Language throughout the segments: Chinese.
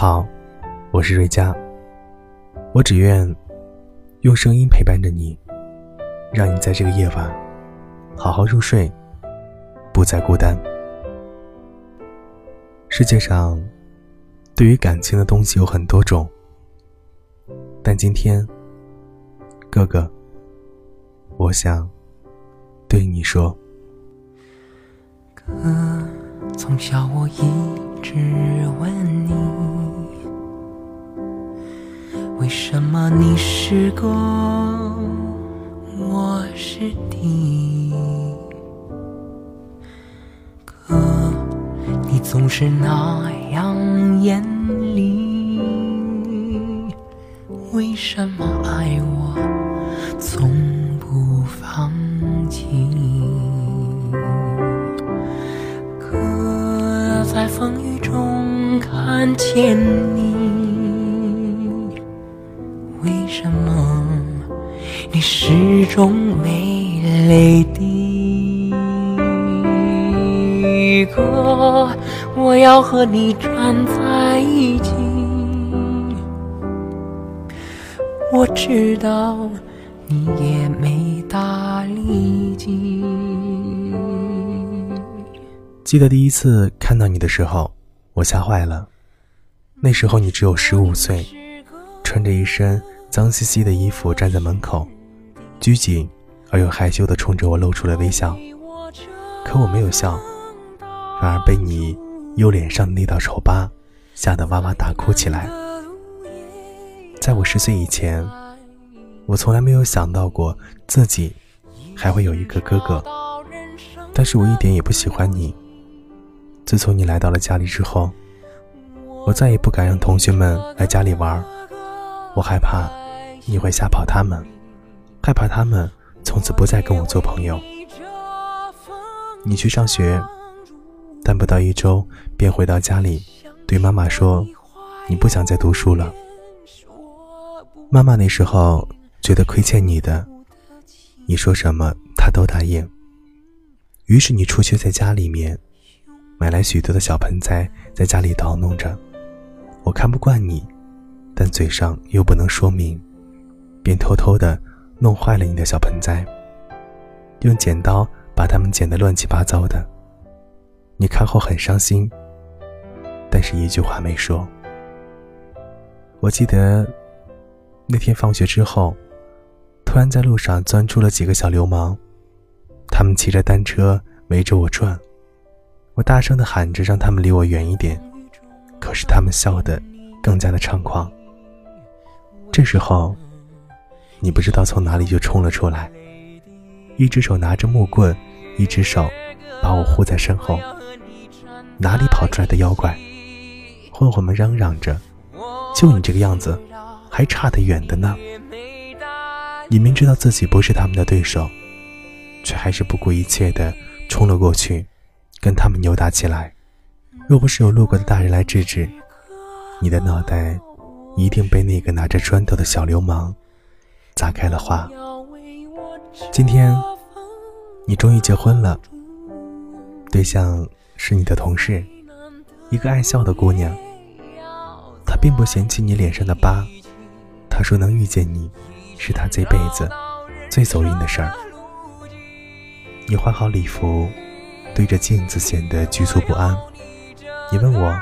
好，我是瑞佳。我只愿用声音陪伴着你，让你在这个夜晚好好入睡，不再孤单。世界上对于感情的东西有很多种，但今天，哥哥，我想对你说，哥，从小我一直问你。为什么你是公，我是弟？可你总是那样严厉，为什么为什么？你始终没泪滴。哥，我要和你站在一起。我知道你也没大力气。记得第一次看到你的时候，我吓坏了。那时候你只有十五岁，穿着一身。脏兮兮的衣服站在门口，拘谨而又害羞地冲着我露出了微笑。可我没有笑，反而被你右脸上的那道丑疤吓得哇哇大哭起来。在我十岁以前，我从来没有想到过自己还会有一个哥哥，但是我一点也不喜欢你。自从你来到了家里之后，我再也不敢让同学们来家里玩儿，我害怕。你会吓跑他们，害怕他们从此不再跟我做朋友。你去上学，但不到一周便回到家里，对妈妈说你不想再读书了。妈妈那时候觉得亏欠你的，你说什么她都答应。于是你出去在家里面买来许多的小盆栽，在家里捣弄着。我看不惯你，但嘴上又不能说明。便偷偷的弄坏了你的小盆栽，用剪刀把它们剪得乱七八糟的。你看后很伤心，但是一句话没说。我记得那天放学之后，突然在路上钻出了几个小流氓，他们骑着单车围着我转，我大声的喊着让他们离我远一点，可是他们笑得更加的猖狂。这时候。你不知道从哪里就冲了出来，一只手拿着木棍，一只手把我护在身后。哪里跑出来的妖怪？混混们嚷嚷着：“就你这个样子，还差得远的呢！”你明知道自己不是他们的对手，却还是不顾一切地冲了过去，跟他们扭打起来。若不是有路过的大人来制止，你的脑袋一定被那个拿着砖头的小流氓。砸开了花。今天，你终于结婚了，对象是你的同事，一个爱笑的姑娘。她并不嫌弃你脸上的疤，她说能遇见你，是她这辈子最走运的事儿。你换好礼服，对着镜子显得局促不安。你问我，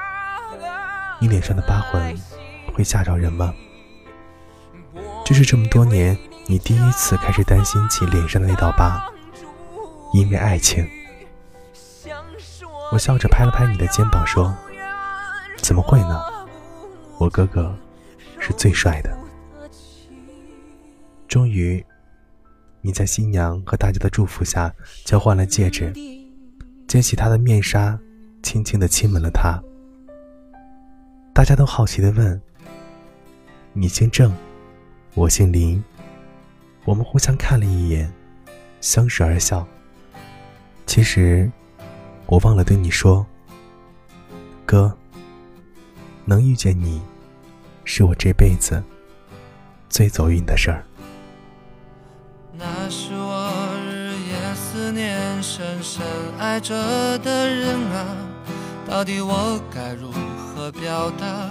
你脸上的疤痕会吓着人吗？这是这么多年，你第一次开始担心起脸上的那道疤，因为爱情。我笑着拍了拍你的肩膀，说：“怎么会呢？我哥哥是最帅的。”终于，你在新娘和大家的祝福下交换了戒指，揭起他的面纱，轻轻的亲吻了他。大家都好奇的问：“你姓郑？”我姓林，我们互相看了一眼，相视而笑。其实，我忘了对你说，哥，能遇见你，是我这辈子最走运的事儿。那是我日夜思念、深深爱着的人啊，到底我该如何表达？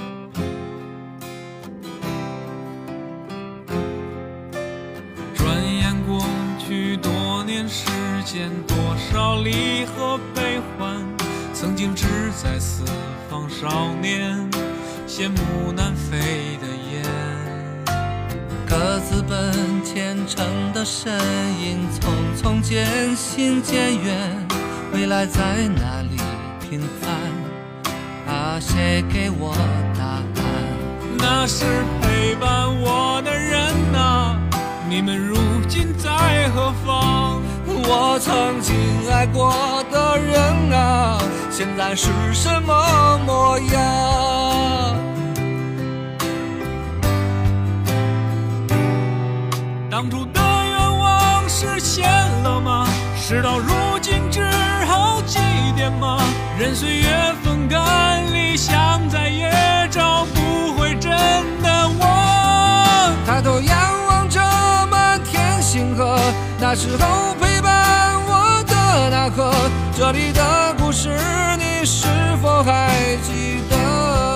间，多少离合悲欢，曾经志在四方少年，羡慕南飞的雁。各自奔前程的身影，匆匆渐行渐远，未来在哪里平凡？啊，谁给我答案？那是陪伴我的人呐、你们如今在何方？我曾经爱过的人啊，现在是什么模样？当初的愿望实现了吗？事到如今只好祭奠吗？任岁月风干，理想再也找不回真的我。抬头仰望着满天星河，那时候陪这里的故事你是否还记得？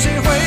谁会